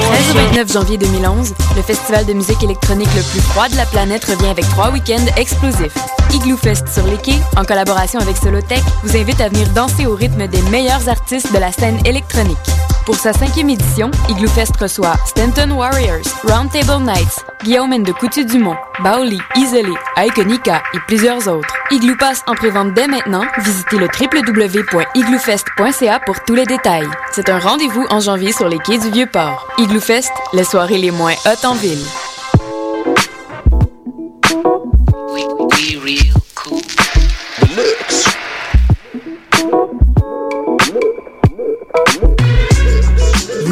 13 au 29 janvier 2011, le festival de musique électronique le plus froid de la planète revient avec trois week-ends explosifs. Igloo Fest sur les quais, en collaboration avec Solotech, vous invite à venir danser au rythme des meilleurs artistes de la scène électronique. Pour sa cinquième édition, Igloo Fest reçoit Stanton Warriors, Roundtable Nights, Guillaume de Coutu-Dumont, Baoli, Isolé, Iconica et plusieurs autres. Igloo passe en prévente dès maintenant. Visitez le www.igloofest.ca pour tous les détails. C'est un rendez-vous en janvier sur les quais du Vieux-Port. Igloo Fest, les soirées les moins hautes en ville.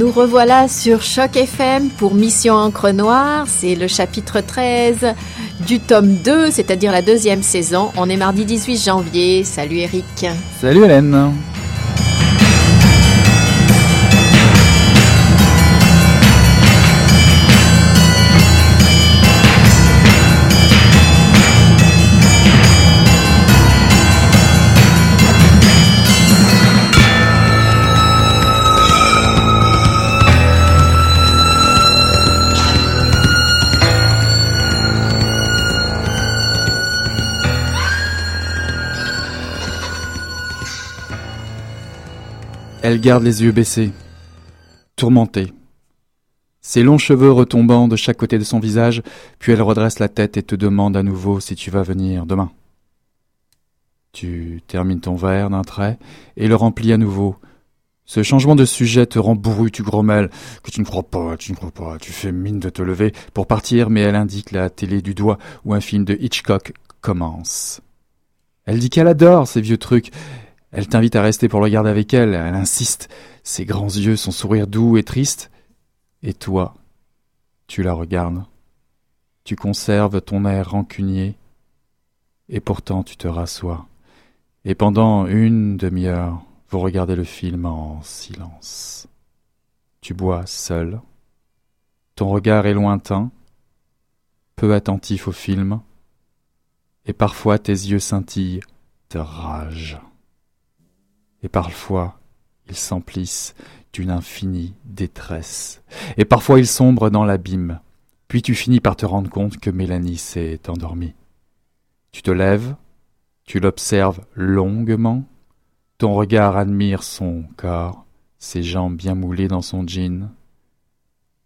Nous revoilà sur Choc FM pour Mission Encre Noire. C'est le chapitre 13 du tome 2, c'est-à-dire la deuxième saison. On est mardi 18 janvier. Salut Eric. Salut Hélène. Elle garde les yeux baissés, tourmentée. Ses longs cheveux retombant de chaque côté de son visage, puis elle redresse la tête et te demande à nouveau si tu vas venir demain. Tu termines ton verre d'un trait et le remplis à nouveau. Ce changement de sujet te rend bourru, tu grommelles, que tu ne crois pas, tu ne crois pas, tu fais mine de te lever pour partir, mais elle indique la télé du doigt où un film de Hitchcock commence. Elle dit qu'elle adore ces vieux trucs, elle t'invite à rester pour regarder avec elle, elle insiste, ses grands yeux, son sourire doux et triste. Et toi, tu la regardes. Tu conserves ton air rancunier, et pourtant tu te rassois. Et pendant une demi-heure, vous regardez le film en silence. Tu bois seul. Ton regard est lointain, peu attentif au film, et parfois tes yeux scintillent de rage et parfois ils s'emplissent d'une infinie détresse, et parfois ils sombrent dans l'abîme, puis tu finis par te rendre compte que Mélanie s'est endormie. Tu te lèves, tu l'observes longuement, ton regard admire son corps, ses jambes bien moulées dans son jean,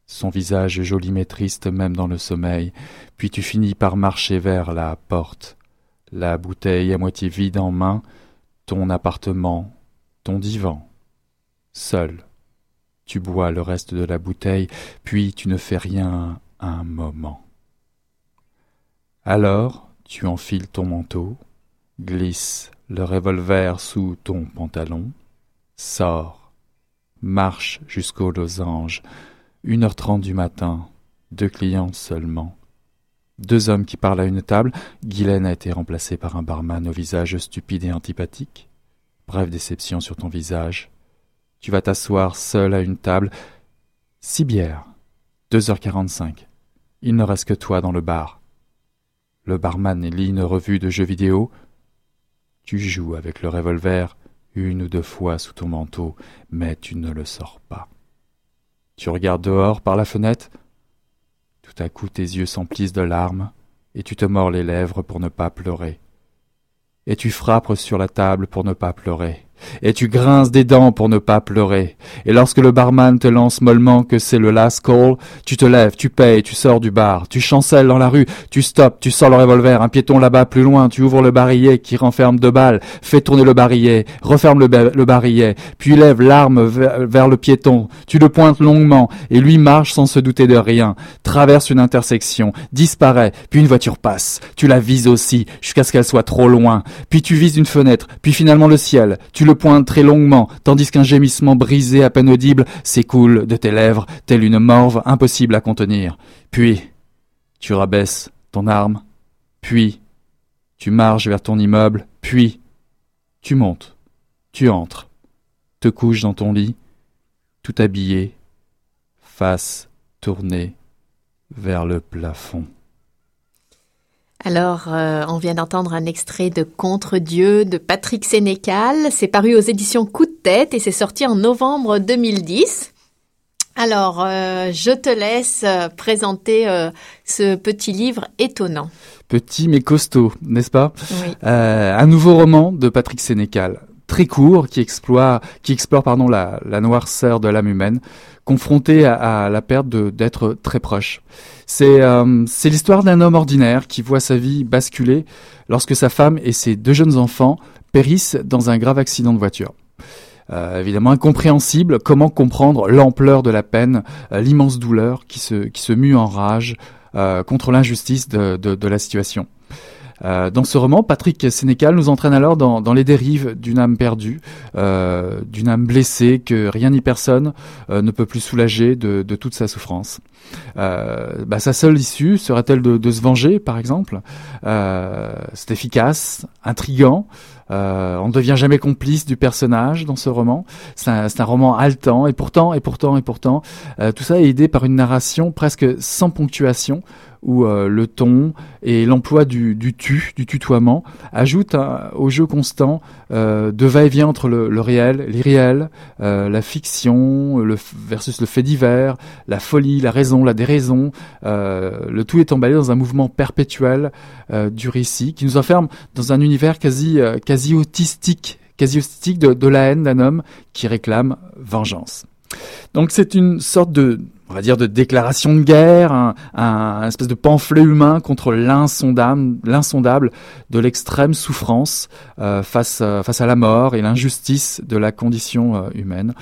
son visage joli mais triste même dans le sommeil, puis tu finis par marcher vers la porte, la bouteille à moitié vide en main, ton appartement ton divan, seul. Tu bois le reste de la bouteille, puis tu ne fais rien un moment. Alors tu enfiles ton manteau, glisses le revolver sous ton pantalon, sors, marche jusqu'au losange, une heure trente du matin, deux clients seulement. Deux hommes qui parlent à une table, Guylaine a été remplacée par un barman au visage stupide et antipathique. Brève déception sur ton visage. Tu vas t'asseoir seul à une table. Six bières. Deux heures quarante-cinq. Il ne reste que toi dans le bar. Le barman lit une revue de jeux vidéo. Tu joues avec le revolver une ou deux fois sous ton manteau, mais tu ne le sors pas. Tu regardes dehors par la fenêtre. Tout à coup tes yeux s'emplissent de larmes, et tu te mords les lèvres pour ne pas pleurer et tu frappes sur la table pour ne pas pleurer et tu grinces des dents pour ne pas pleurer. Et lorsque le barman te lance mollement que c'est le last call, tu te lèves, tu payes, tu sors du bar, tu chancelles dans la rue, tu stoppes, tu sors le revolver, un piéton là-bas plus loin, tu ouvres le barillet qui renferme deux balles, fais tourner le barillet, referme le, barillet, puis lève l'arme vers, le piéton, tu le pointes longuement, et lui marche sans se douter de rien, traverse une intersection, disparaît, puis une voiture passe, tu la vises aussi, jusqu'à ce qu'elle soit trop loin, puis tu vises une fenêtre, puis finalement le ciel, le le poing très longuement, tandis qu'un gémissement brisé à peine audible s'écoule de tes lèvres, telle une morve impossible à contenir. Puis, tu rabaisses ton arme, puis, tu marches vers ton immeuble, puis, tu montes, tu entres, te couches dans ton lit, tout habillé, face tournée vers le plafond. Alors, euh, on vient d'entendre un extrait de Contre Dieu de Patrick Sénécal. C'est paru aux éditions Coup de tête et c'est sorti en novembre 2010. Alors, euh, je te laisse euh, présenter ce petit livre étonnant. Petit mais costaud, n'est-ce pas? Oui. Un nouveau roman de Patrick Sénécal, très court, qui explore, qui explore pardon, la, la noirceur de l'âme humaine, confrontée à, la perte d'être très proche. C'est euh, l'histoire d'un homme ordinaire qui voit sa vie basculer lorsque sa femme et ses deux jeunes enfants périssent dans un grave accident de voiture. Euh, évidemment incompréhensible, comment comprendre l'ampleur de la peine, euh, l'immense douleur qui se, qui se mue en rage euh, contre l'injustice de, de, la situation. Euh, dans ce roman, Patrick Sénécal nous entraîne alors dans, dans les dérives d'une âme perdue, euh, d'une âme blessée que rien ni personne euh, ne peut plus soulager de, de toute sa souffrance. Euh, bah, sa seule issue serait-elle de, de, se venger, par exemple? Euh, C'est efficace, intrigant. On ne devient jamais complice du personnage dans ce roman. C'est un, un, roman haletant et pourtant, et pourtant, et pourtant, tout ça est aidé par une narration presque sans ponctuation où euh, le ton et l'emploi du, du, tu, du tutoiement, ajoutent un, au jeu constant euh, de va-et-vient entre le, le réel, l'irréel, euh, la fiction le, versus le fait divers, la folie, la raison, la déraison. le tout est emballé dans un mouvement perpétuel du récit qui nous enferme dans un univers quasi, quasi autistique, quasi autistique de, de la haine d'un homme qui réclame vengeance. Donc c'est une sorte de, on va dire, de déclaration de guerre, un, un, espèce de pamphlet humain contre l'insondable, de l'extrême souffrance euh, face, euh, face à la mort et l'injustice de la condition euh, humaine.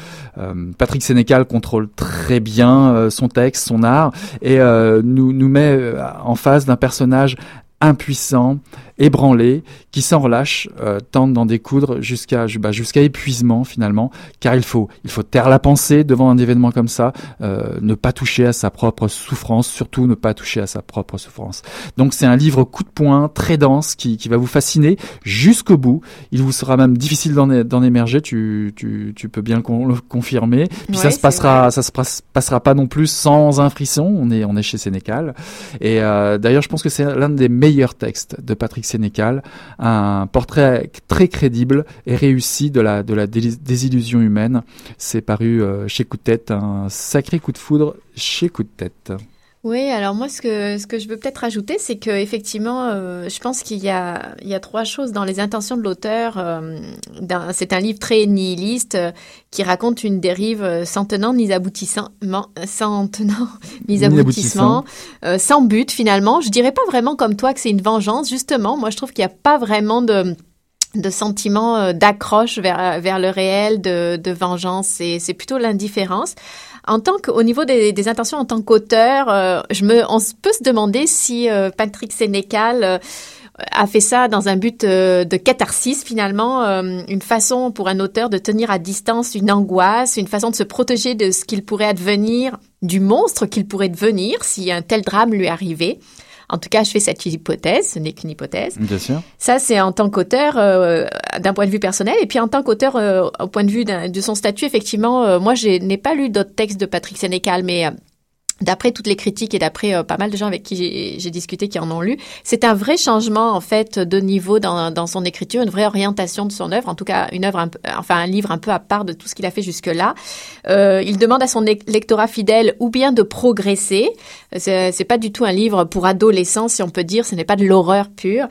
Patrick Sénécal contrôle très bien son texte, son art, et nous, nous met en face d'un personnage impuissant, ébranlé, qui s'en relâche, euh, tente d'en découdre jusqu'à bah, jusqu'à épuisement finalement, car il faut il faut taire la pensée devant un événement comme ça, euh, ne pas toucher à sa propre souffrance, surtout ne pas toucher à sa propre souffrance. Donc c'est un livre coup de poing, très dense, qui, qui va vous fasciner jusqu'au bout. Il vous sera même difficile d'en émerger, tu, tu, tu, peux bien le, con, le confirmer. Puis ouais, ça se passera vrai. ça se passera pas non plus sans un frisson. On est on est chez Sénécal. Et euh, d'ailleurs je pense que c'est l'un des meilleurs textes de Patrick Sénécal, un portrait très crédible et réussi de la, de la désillusion humaine. C'est paru euh, chez Coup de tête, un sacré coup de foudre chez Coup de tête. Oui, alors moi ce que ce que je veux peut-être ajouter, c'est que effectivement, euh, je pense qu'il y a il y a trois choses dans les intentions de l'auteur. Euh, c'est un livre très nihiliste euh, qui raconte une dérive sans tenant ni aboutissant, sans tenant ni aboutissement, euh, sans but finalement. Je dirais pas vraiment comme toi que c'est une vengeance. Justement, moi je trouve qu'il n'y a pas vraiment de de sentiments d'accroche vers vers le réel, de, de vengeance. C'est c'est plutôt l'indifférence. En tant qu'au niveau des, intentions en tant qu'auteur, euh, on peut se demander si euh, Patrick Sénécal euh, a fait ça dans un but de catharsis finalement, une façon pour un auteur de tenir à distance une angoisse, une façon de se protéger de ce qu'il pourrait advenir, du monstre qu'il pourrait devenir si un tel drame lui arrivait. En tout cas, je fais cette hypothèse, ce n'est qu'une hypothèse. Bien sûr. Ça, c'est en tant qu'auteur, euh, d'un point de vue personnel. Et puis en tant qu'auteur, euh, au point de vue de son statut, effectivement, euh, moi, je n'ai pas lu d'autres textes de Patrick Sénécal, mais d'après toutes les critiques et d'après euh, pas mal de gens avec qui j'ai discuté qui en ont lu, c'est un vrai changement en fait de niveau dans, dans, son écriture, une vraie orientation de son œuvre, en tout cas une œuvre, un peu, enfin un livre un peu à part de tout ce qu'il a fait jusque-là. Euh, il demande à son lectorat fidèle ou bien de progresser. C'est pas du tout un livre pour adolescents, si on peut dire. Ce n'est pas de l'horreur pure.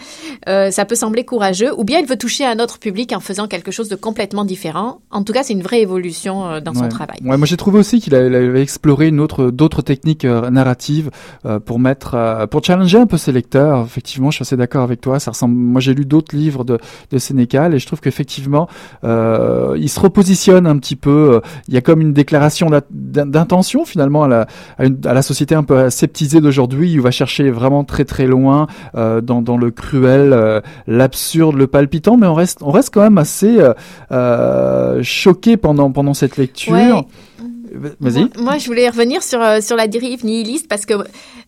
Euh, ça peut sembler courageux, ou bien il veut toucher un autre public en faisant quelque chose de complètement différent. En tout cas, c'est une vraie évolution dans ouais. son travail. Ouais, moi j'ai trouvé aussi qu'il avait exploré une autre, d'autres techniques techniques narratives pour mettre, pour challenger un peu ses lecteurs. Effectivement, je suis assez d'accord avec toi. Ça ressemble. Moi, j'ai lu d'autres livres de, de Sénécal et je trouve qu'effectivement, il se repositionne un petit peu. Il y a comme une déclaration d'intention finalement à la, à, la société un peu sceptisée d'aujourd'hui. Il va chercher vraiment très très loin dans, dans le cruel, l'absurde, le palpitant, mais on reste on reste quand même assez euh, choqué pendant pendant cette lecture. Vas-y. Moi, je voulais revenir sur euh, sur la dérive nihiliste parce que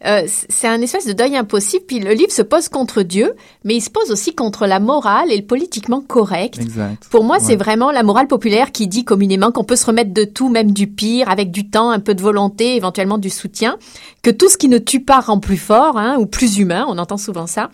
euh, c'est un espèce de deuil impossible. Puis le livre se pose contre Dieu, mais il se pose aussi contre la morale et le politiquement correct. Exact. Pour moi, c'est vraiment la morale populaire qui dit communément qu'on peut se remettre de tout, même du pire, avec du temps, un peu de volonté, éventuellement du soutien, que tout ce qui ne tue pas rend plus fort hein, ou plus humain. On entend souvent ça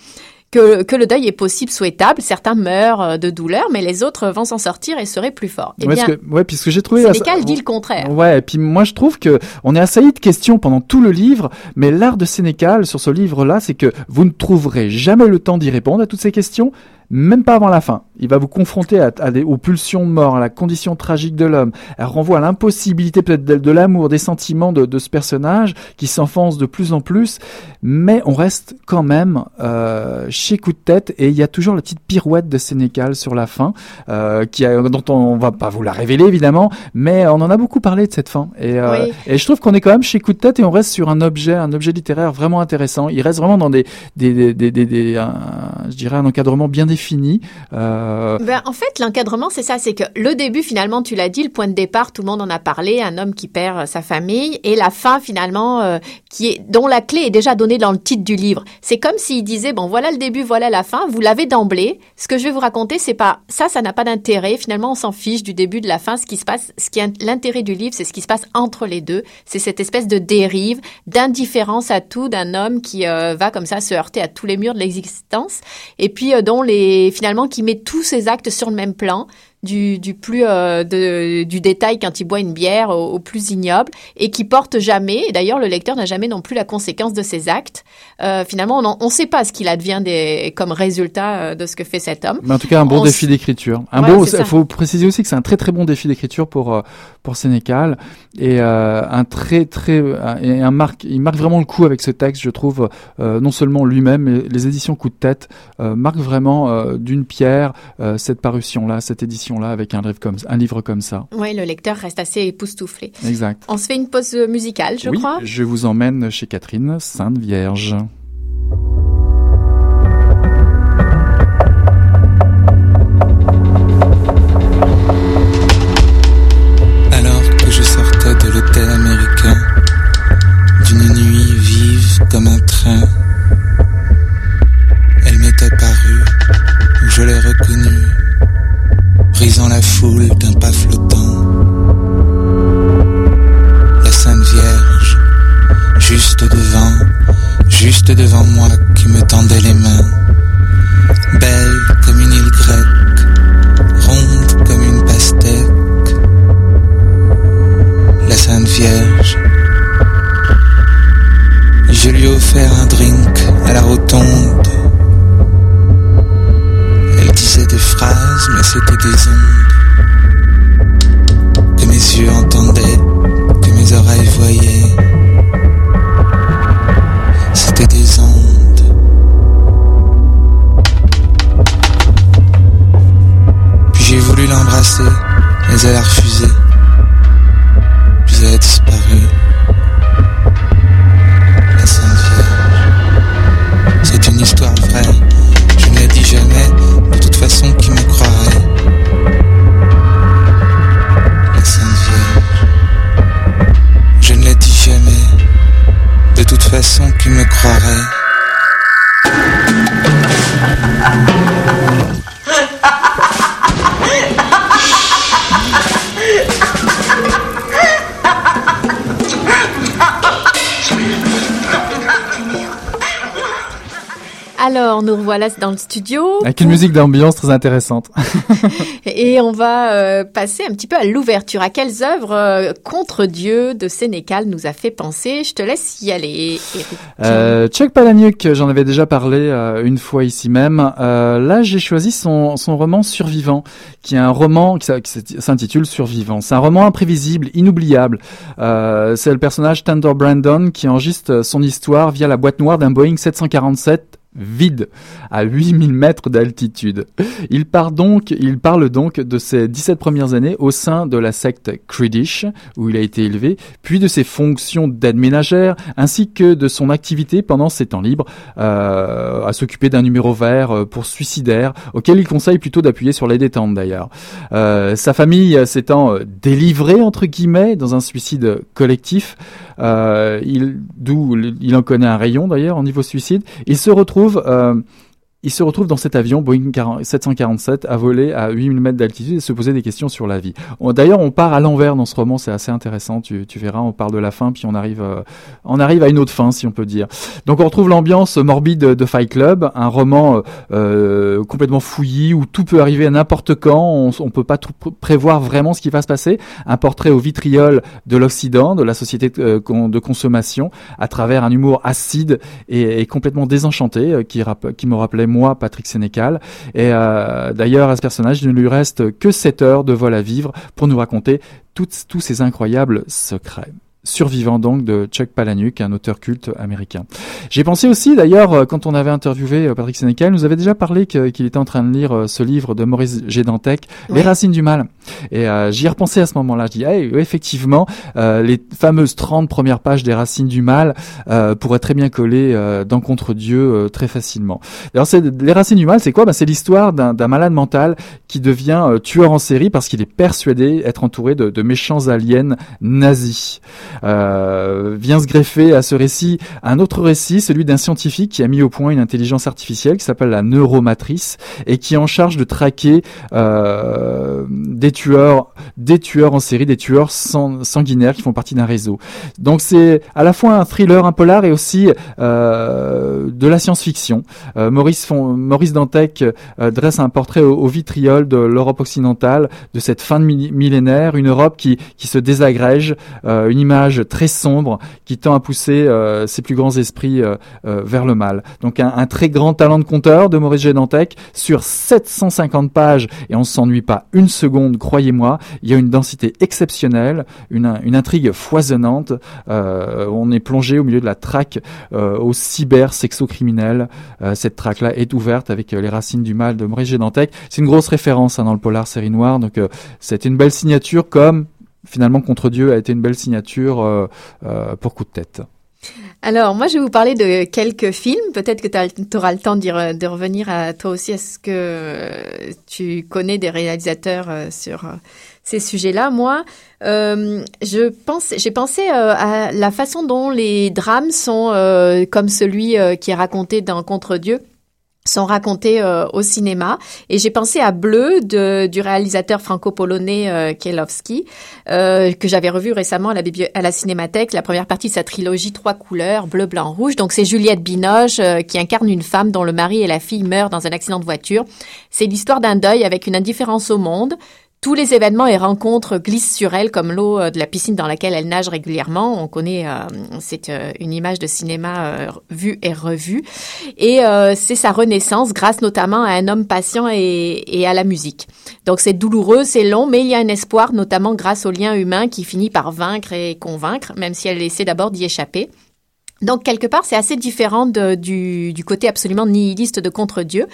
que, que le deuil est possible, souhaitable. Certains meurent euh, de douleur, mais les autres vont s'en sortir et seraient plus forts. Eh bien, que, ouais, puisque j'ai trouvé. Sénécal dit le contraire. Ouais, et puis moi je trouve que on est assailli de questions pendant tout le livre, mais l'art de Sénécal sur ce livre-là, c'est que vous ne trouverez jamais le temps d'y répondre à toutes ces questions, même pas avant la fin. Il va vous confronter à, à des, aux pulsions de mort, à la condition tragique de l'homme. Elle renvoie à l'impossibilité peut-être de, l'amour, des sentiments de, de, ce personnage qui s'enfonce de plus en plus. Mais on reste quand même euh, chez coup de tête et il y a toujours la petite pirouette de Sénécal sur la fin, euh, qui a, dont on, va pas vous la révéler évidemment, mais on en a beaucoup parlé de cette fin. Et, euh, et je trouve qu'on est quand même chez coup de tête et on reste sur un objet, un objet littéraire vraiment intéressant. Il reste vraiment dans des, des, des, des, des un, je dirais un encadrement bien défini. Euh... Ben, en fait, l'encadrement, c'est ça, c'est que le début, finalement, tu l'as dit, le point de départ, tout le monde en a parlé, un homme qui perd euh, sa famille, et la fin, finalement, euh, qui est dont la clé est déjà donnée dans le titre du livre. C'est comme s'il disait, bon, voilà le début, voilà la fin, vous l'avez d'emblée. Ce que je vais vous raconter, c'est pas ça, ça n'a pas d'intérêt. Finalement, on s'en fiche du début, de la fin. Ce qui se passe, ce qui est l'intérêt du livre, c'est ce qui se passe entre les deux. C'est cette espèce de dérive, d'indifférence à tout d'un homme qui va comme ça se heurter à tous les murs de l'existence, et puis dont les finalement qui met tous ses actes sur le même plan, du, du plus euh, de, du détail quand il boit une bière au, plus ignoble et qui porte jamais. Et d'ailleurs, le lecteur n'a jamais non plus la conséquence de ses actes. Euh, finalement, on ne sait pas ce qu'il advient des, comme résultat euh, de ce que fait cet homme. Mais en tout cas, un bon défi d'écriture. Un bon. Il faut préciser aussi que c'est un très très bon défi d'écriture pour pour Sénécal et euh, un très très et un marque. Il marque vraiment le coup avec ce texte, je trouve. non seulement lui-même, mais les éditions Coup de tête marquent vraiment d'une pierre cette parution là, cette édition là avec un livre comme, un livre comme ça. Oui, le lecteur reste assez époustouflé. Exact. On se fait une pause musicale, je oui, crois. Je vous emmène chez Catherine Sainte Vierge. Alors que je sortais de l'hôtel américain, d'une nuit vive comme un train, Alors, nous revoilà dans le studio. Avec une musique d'ambiance très intéressante. Et on va euh, passer un petit peu à l'ouverture. À quelles œuvres euh, contre Dieu de Sénécal nous a fait penser? Je te laisse y aller, Eric. Euh, Chuck Palahniuk, j'en avais déjà parlé une fois ici même. Là, j'ai choisi son, son roman Survivant, qui est un roman qui, s'intitule Survivant. C'est un roman imprévisible, inoubliable. C'est le personnage Thunder Brandon qui enregistre son histoire via la boîte noire d'un Boeing 747 vide, à 8000 mètres d'altitude. Il, il parle donc de ses 17 premières années au sein de la secte Kredish, où il a été élevé, puis de ses fonctions d'aide ménagère, ainsi que de son activité pendant ses temps libres, euh, à s'occuper d'un numéro vert euh, pour suicidaire, auquel il conseille plutôt d'appuyer sur les détentes d'ailleurs. Euh, sa famille s'étant délivrée, entre guillemets, dans un suicide collectif, d'où il en connaît un rayon d'ailleurs au niveau suicide. Il se retrouve euh, il se retrouve dans cet avion Boeing 747 à voler à 8000 mètres d'altitude et se poser des questions sur la vie. D'ailleurs, on part à l'envers dans ce roman, c'est assez intéressant. Tu, verras, on part de la fin puis on arrive, euh, on arrive à une autre fin, si on peut dire. Donc, on retrouve l'ambiance morbide de Fight Club, un roman euh, complètement fouillis où tout peut arriver à n'importe quand. On, on peut pas tout prévoir vraiment ce qui va se passer. Un portrait au vitriol de l'Occident, de la société euh, de consommation, à travers un humour acide et, complètement désenchanté euh, qui, qui me rappelait moi, Patrick Sénécal. Et euh, d'ailleurs, à ce personnage, il ne lui reste que 7 heures de vol à vivre pour nous raconter tous ces incroyables secrets. Survivant donc de Chuck Palahniuk, un auteur culte américain. J'ai pensé aussi d'ailleurs euh, quand on avait interviewé euh, Patrick Sénécal, nous avait déjà parlé qu'il était en train de lire euh, ce livre de Maurice G. Dantec, Les Racines du Mal. Et j'y ai repensé à ce moment-là. Je dis, hey, effectivement, les fameuses 30 premières pages des Racines du Mal pourraient très bien coller dans Contre Dieu très facilement. Alors, les Racines du Mal, c'est quoi? Ben, C'est l'histoire d'un malade mental qui devient tueur en série parce qu'il est persuadé être entouré de, de méchants aliens nazis. Euh, vient se greffer à ce récit un autre récit, celui d'un scientifique qui a mis au point une intelligence artificielle qui s'appelle la neuromatrice et qui est en charge de traquer euh, des tueurs, des tueurs en série, des tueurs sanguinaires qui font partie d'un réseau. Donc c'est à la fois un thriller, un polar et aussi euh, de la science-fiction. Euh, Maurice, Maurice Dantec euh, dresse un portrait au, vitriol de l'Europe occidentale, de cette fin de millénaire, une Europe qui, qui se désagrège, une image très sombre qui tend à pousser euh, ses plus grands esprits euh, euh, vers le mal. Donc un, très grand talent de conteur de Maurice Gédantec sur 750 pages et on s'ennuie pas une seconde, croyez-moi. Il y a une densité exceptionnelle, une, une intrigue foisonnante. on est plongé au milieu de la traque au cyber sexo-criminel. cette traque-là est ouverte avec les racines du mal de Maurice Gédantec. C'est une grosse référence hein, dans le polar série noire. Donc c'est une belle signature comme finalement, Contre Dieu a été une belle signature euh, euh, pour coup de tête. Alors, moi, je vais vous parler de quelques films. Peut-être que tu auras le temps de revenir à toi aussi. Est-ce que tu connais des réalisateurs euh, sur ces sujets-là? Moi, j'ai pensé à la façon dont les drames sont comme celui qui est raconté dans Contre Dieu sont racontés euh, au cinéma. Et j'ai pensé à Bleu de, du réalisateur franco-polonais euh, Kielowski, euh, que j'avais revu récemment à la, à la Cinémathèque, la première partie de sa trilogie Trois couleurs, bleu, blanc, rouge. Donc c'est Juliette Binoche euh, qui incarne une femme dont le mari et la fille meurent dans un accident de voiture. C'est l'histoire d'un deuil avec une indifférence au monde, tous les événements et rencontres glissent sur elle comme l'eau euh, de la piscine dans laquelle elle nage régulièrement. On connaît, euh, c'est euh, une image de cinéma vue et revue. Et c'est sa renaissance grâce notamment à un homme patient et, et à la musique. Donc c'est douloureux, c'est long, mais il y a un espoir, notamment grâce au lien humain qui finit par vaincre et convaincre, même si elle essaie d'abord d'y échapper. Donc quelque part, c'est assez différent du, du, côté absolument nihiliste de Contre-Dieu.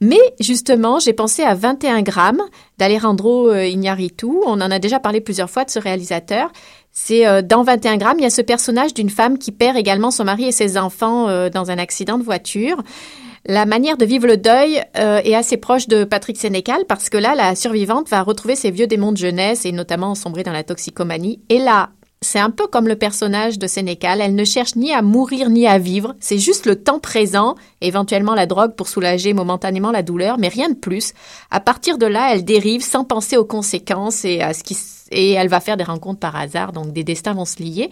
Mais justement, j'ai pensé à 21 grammes d'Alejandro euh, Iñárritu. On en a déjà parlé plusieurs fois de ce réalisateur. C'est euh, dans 21 grammes, il y a ce personnage d'une femme qui perd également son mari et ses enfants euh, dans un accident de voiture. La manière de vivre le deuil est assez proche de Patrick Sénécal parce que là, la survivante va retrouver ses vieux démons de jeunesse et notamment sombrer dans la toxicomanie. Et là, c'est un peu comme le personnage de Sénécal. Elle ne cherche ni à mourir ni à vivre. C'est juste le temps présent, éventuellement la drogue pour soulager momentanément la douleur, mais rien de plus. À partir de là, elle dérive sans penser aux conséquences et à ce qui et elle va faire des rencontres par hasard, donc des destins vont se lier.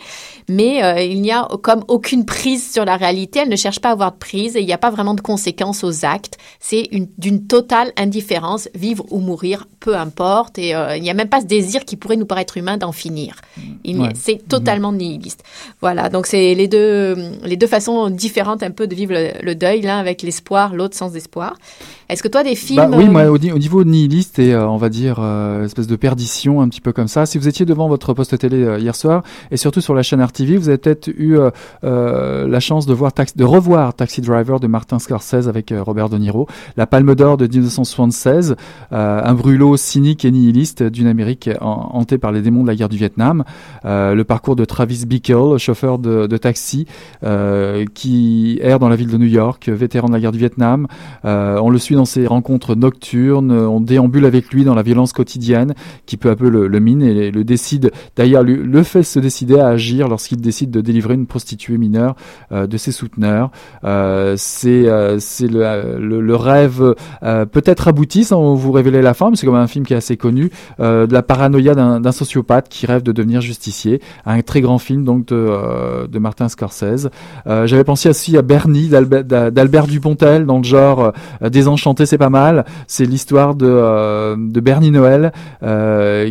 Mais euh, il n'y a comme aucune prise sur la réalité. Elle ne cherche pas à avoir de prise et il n'y a pas vraiment de conséquences aux actes. C'est d'une totale indifférence, vivre ou mourir, peu importe. Et euh, il n'y a même pas ce désir qui pourrait nous paraître humain d'en finir. C'est totalement nihiliste. Voilà, donc c'est les deux, les deux façons différentes un peu de vivre le, deuil, l'un avec l'espoir, l'autre sans espoir. Est-ce que toi, des films... Bah, oui, moi, au, niveau nihiliste et euh, on va dire espèce de perdition un petit peu comme ça. Si vous étiez devant votre poste télé euh, hier soir et surtout sur la chaîne RTV, vous avez peut-être eu euh, euh, la chance de voir de revoir Taxi Driver de Martin Scorsese avec Robert De Niro, La Palme d'Or de 1976, un brûlot cynique et nihiliste d'une Amérique hantée par les démons de la guerre du Vietnam, le parcours de Travis Bickle, chauffeur de, taxi qui erre dans la ville de New York, vétéran de la guerre du Vietnam. on le suit dans ses rencontres nocturnes, on déambule avec lui dans la violence quotidienne qui peu à peu le, le et le décide. D'ailleurs, le fait se décider à agir lorsqu'il décide de délivrer une prostituée mineure euh, de ses souteneurs. Euh, c'est euh, c'est le, rêve peut-être abouti sans vous révéler la fin, mais c'est comme un film qui est assez connu de la paranoïa d'un sociopathe qui rêve de devenir justicier. Un très grand film donc de, Martin Scorsese. J'avais pensé aussi à Bernie d'Albert Dupontel dans le genre désenchanté, c'est pas mal. C'est l'histoire de de Bernie Noël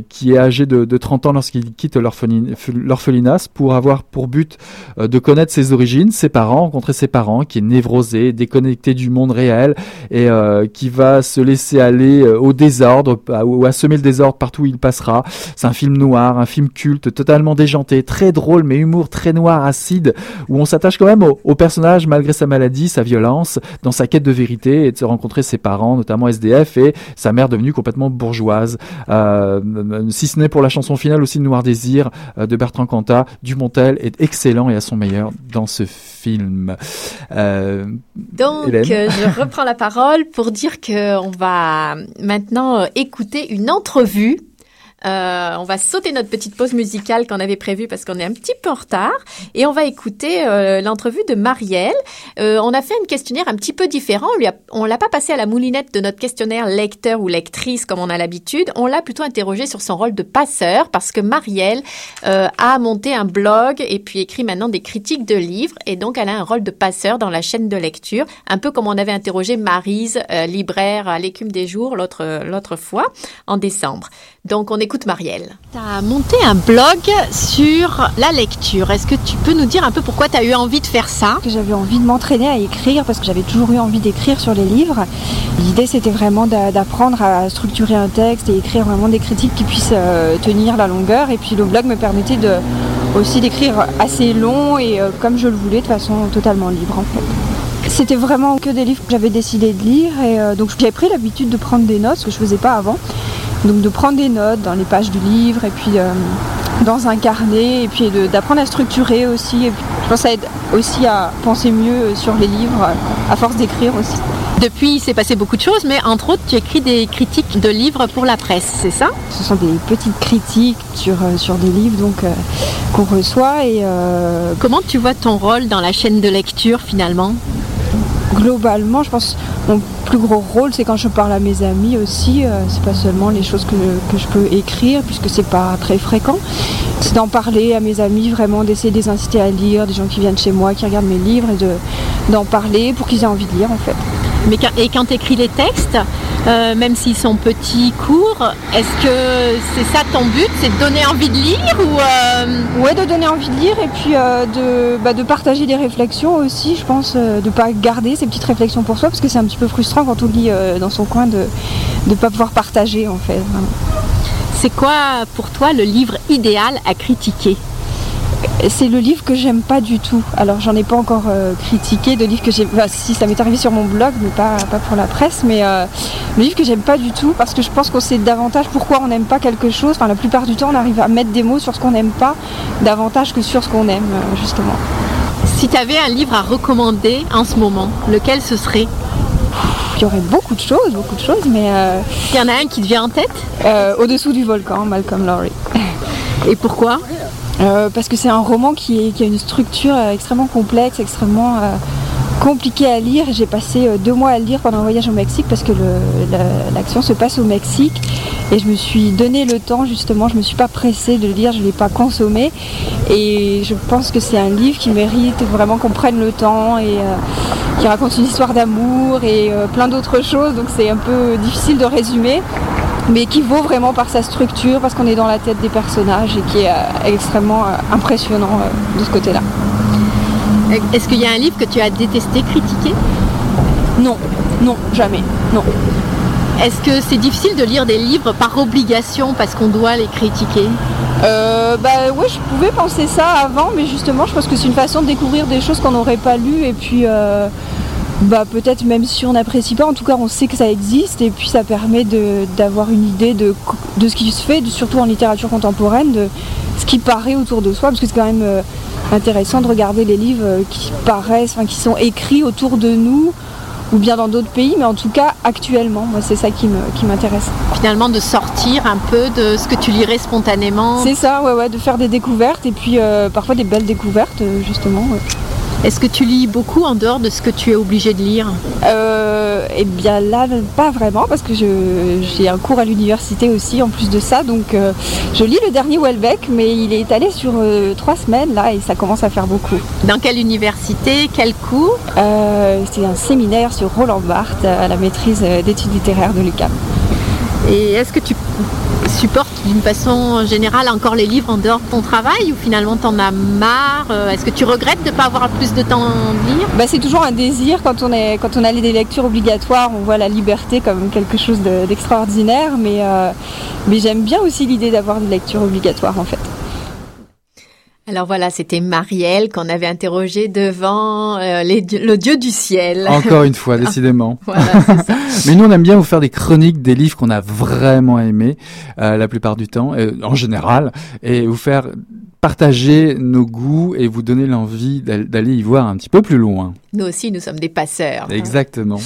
qui est âgé de, de 30 ans lorsqu'il quitte l'orphelinat pour avoir pour but euh, de connaître ses origines, ses parents, rencontrer ses parents, qui est névrosé, déconnecté du monde réel et euh, qui va se laisser aller euh, au désordre ou à semer le désordre partout où il passera. C'est un film noir, un film culte, totalement déjanté, très drôle mais humour très noir, acide, où on s'attache quand même au, personnage malgré sa maladie, sa violence, dans sa quête de vérité et de se rencontrer ses parents, notamment SDF et sa mère devenue complètement bourgeoise. Euh, si ce pour la chanson finale aussi Noir Désir euh, de Bertrand Cantat, Dumontel est excellent et à son meilleur dans ce film. Euh, Donc, euh, je reprends la parole pour dire qu'on va maintenant écouter une entrevue euh, on va sauter notre petite pause musicale qu'on avait prévue parce qu'on est un petit peu en retard et on va écouter euh, l'entrevue de Marielle. Euh, on a fait un questionnaire un petit peu différent. On lui on l'a pas passé à la moulinette de notre questionnaire lecteur ou lectrice comme on a l'habitude. On l'a plutôt interrogé sur son rôle de passeur parce que Marielle a monté un blog et puis écrit maintenant des critiques de livres et donc elle a un rôle de passeur dans la chaîne de lecture, un peu comme on avait interrogé Marise, libraire à l'écume des jours l'autre l'autre fois en décembre. Donc on écoute Marielle. Tu as monté un blog sur la lecture. Est-ce que tu peux nous dire un peu pourquoi tu as eu envie de faire ça? J'avais envie de m'entraîner à écrire parce que j'avais toujours eu envie d'écrire sur les livres. L'idée c'était vraiment d'apprendre à structurer un texte et écrire vraiment des critiques qui puissent euh, tenir la longueur. Et puis le blog me permettait aussi d'écrire assez long et euh, comme je le voulais de façon totalement libre en fait. C'était vraiment que des livres que j'avais décidé de lire et euh, donc j'avais pris l'habitude de prendre des notes, que je faisais pas avant. Donc de prendre des notes dans les pages du livre et puis euh, dans un carnet et puis d'apprendre à structurer aussi. je pense que ça aide aussi à penser mieux sur les livres à force d'écrire aussi. Depuis, il s'est passé beaucoup de choses, mais entre autres, tu écris des critiques de livres pour la presse, c'est ça? Ce sont des petites critiques sur, euh, sur des livres donc euh, qu'on reçoit. Et, Comment tu vois ton rôle dans la chaîne de lecture finalement? globalement, je pense plus gros rôle, c'est quand je parle à mes amis aussi. Euh, c'est pas seulement les choses que, je peux écrire, puisque c'est pas très fréquent. C'est d'en parler à mes amis, vraiment d'essayer de les inciter à lire, des gens qui viennent chez moi, qui regardent mes livres, et d'en parler pour qu'ils aient envie de lire en fait. Mais et quand tu écris les textes, euh, même s'ils sont petits, courts, est-ce que c'est ça ton but C'est de donner envie de lire ou euh... Ouais, de donner envie de lire et puis euh, de, bah, de partager des réflexions aussi, je pense, de ne pas garder ces petites réflexions pour soi parce que c'est un petit peu frustrant quand on lit dans son coin de ne pas pouvoir partager en fait. C'est quoi pour toi le livre idéal à critiquer? C'est le livre que j'aime pas du tout. Alors j'en ai pas encore euh, critiqué de livres que j'ai. si ça m'est arrivé sur mon blog, mais pas, pas pour la presse, mais euh, le livre que j'aime pas du tout parce que je pense qu'on sait davantage pourquoi on n'aime pas quelque chose. Enfin la plupart du temps on arrive à mettre des mots sur ce qu'on n'aime pas davantage que sur ce qu'on aime euh, justement. Si tu avais un livre à recommander en ce moment, lequel ce serait? Il y aurait beaucoup de choses, beaucoup de choses, mais... Il y en a un qui te vient en tête? Au-dessous du volcan, Malcolm Lowry. Et pourquoi? Parce que c'est un roman qui, a une structure extrêmement complexe, extrêmement compliqué à lire. J'ai passé euh, deux mois à le lire pendant un voyage au Mexique parce que l'action se passe au Mexique. Et je me suis donné le temps justement, je ne me suis pas pressée de le lire, je ne l'ai pas consommé. Et je pense que c'est un livre qui mérite vraiment qu'on prenne le temps et euh, qui raconte une histoire d'amour et euh, plein d'autres choses. Donc c'est un peu difficile de résumer mais qui vaut vraiment par sa structure, parce qu'on est dans la tête des personnages et qui est extrêmement impressionnant de ce côté-là. Est-ce qu'il y a un livre que tu as détesté, critiquer Non, non, jamais, non. Est-ce que c'est difficile de lire des livres par obligation parce qu'on doit les critiquer? Euh, bah oui, je pouvais penser ça avant, mais justement, je pense que c'est une façon de découvrir des choses qu'on n'aurait pas lues et puis euh, bah peut-être même si on n'apprécie pas, en tout cas on sait que ça existe et puis ça permet d'avoir une idée de, ce qui se fait, surtout en littérature contemporaine, de ce qui paraît autour de soi, parce que c'est quand même euh, intéressant de regarder les livres euh, qui paraissent, enfin, qui sont écrits autour de nous ou bien dans d'autres pays, mais en tout cas actuellement, moi c'est ça qui m'intéresse. Finalement de sortir un peu de ce que tu lirais spontanément. C'est ça, ouais, ouais, de faire des découvertes et puis euh, parfois des belles découvertes justement. Est-ce que tu lis beaucoup en dehors de ce que tu es obligé de lire euh, Eh bien là, pas vraiment, parce que j'ai un cours à l'université aussi en plus de ça. Donc euh, je lis le dernier Welbeck, mais il est allé sur euh, trois semaines là et ça commence à faire beaucoup. Dans quelle université Quel cours C'est un séminaire sur Roland Barthes à la maîtrise d'études littéraires de l'UQAM. Et est-ce que tu supportes d'une façon générale encore les livres en dehors de ton travail ou finalement t'en as marre euh, Est-ce que tu regrettes de ne pas avoir plus de temps de lire bah, C'est toujours un désir quand on, est, quand on a des lectures obligatoires, on voit la liberté comme quelque chose d'extraordinaire, mais, euh, mais j'aime bien aussi l'idée d'avoir des lectures obligatoires en fait. Alors voilà, c'était Marielle qu'on avait interrogée devant euh, le Dieu du ciel. Encore une fois, décidément. Mais nous, on aime bien vous faire des chroniques des livres qu'on a vraiment aimés euh, la plupart du temps, euh, en général, et vous faire partager nos goûts et vous donner l'envie d'aller y voir un petit peu plus loin. Nous aussi, nous sommes des passeurs. Exactement.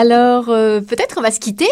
Alors, euh, peut-être qu'on va se quitter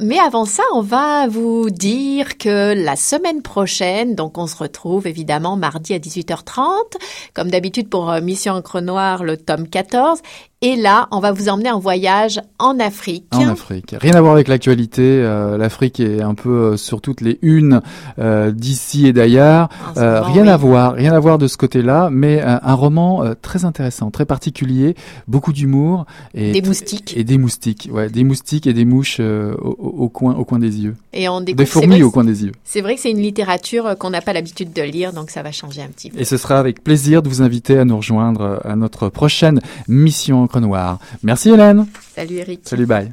mais avant ça, on va vous dire que la semaine prochaine, donc on se retrouve évidemment mardi à 18h30, comme d'habitude pour euh, Mission Encre Noire, le tome 14, et là, on va vous emmener en voyage en Afrique. En Afrique. Rien à voir avec l'actualité. Euh, L'Afrique est un peu euh, sur toutes les unes euh, d'ici et d'ailleurs. rien à voir, rien à voir de ce côté-là, mais un roman très intéressant, très particulier, beaucoup d'humour et des moustiques. Et des moustiques, ouais, des moustiques et des mouches au, coin, au coin des yeux. Et on des fourmis au coin des yeux. C'est vrai que c'est une littérature qu'on n'a pas l'habitude de lire, donc ça va changer un petit peu. Et ce sera avec plaisir de vous inviter à nous rejoindre à notre prochaine mission Noir. Merci Hélène. Salut Eric. Salut, bye.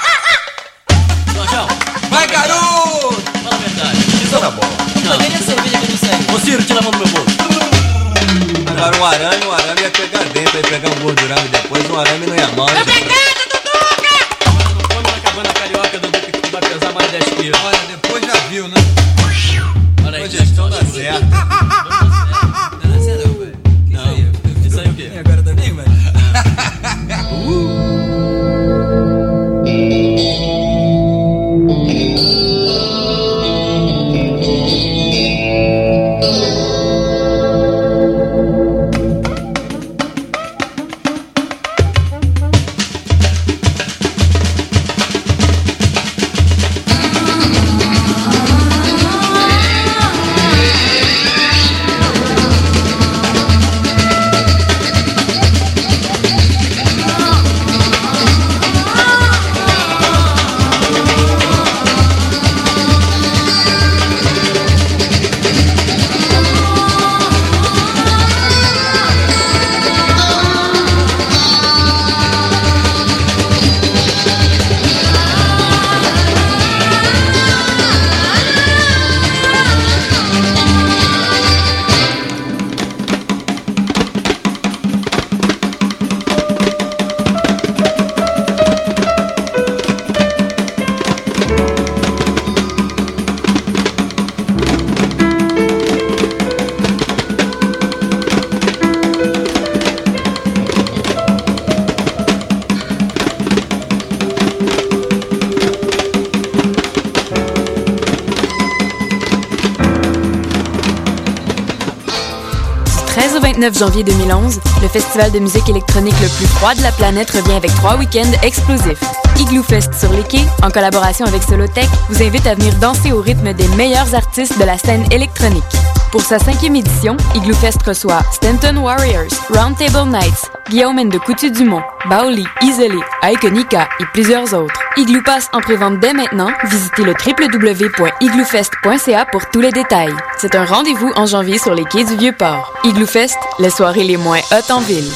Janvier 2011, le festival de musique électronique le plus froid de la planète revient avec trois week-ends explosifs. Igloo Fest sur les quais, en collaboration avec Solotech, vous invite à venir danser au rythme des meilleurs artistes de la scène électronique. Pour sa cinquième édition, Igloo Fest reçoit Stanton Warriors, Roundtable Nights, Guillaume de Coutu-Dumont, Baoli, Isolé, Ikonika et plusieurs autres. Igloo passe en prévente dès maintenant. Visitez le www.igloofest.ca pour tous les détails. C'est un rendez-vous en janvier sur les quais du Vieux-Port. Igloo Fest, les soirées les moins hautes en ville.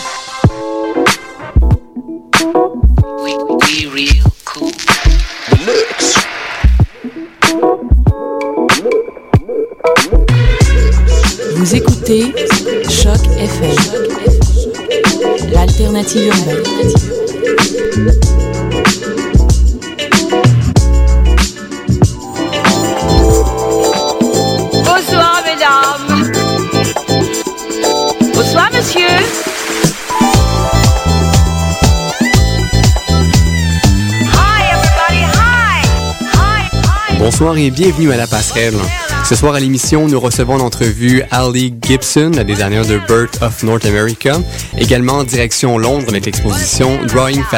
Vous écoutez Choc FM, l'alternative urbaine. Bonsoir et bienvenue à La Passerelle. Ce soir à l'émission, nous recevons en Ali Gibson, la designer de Birth of North America, également en direction Londres avec l'exposition Drawing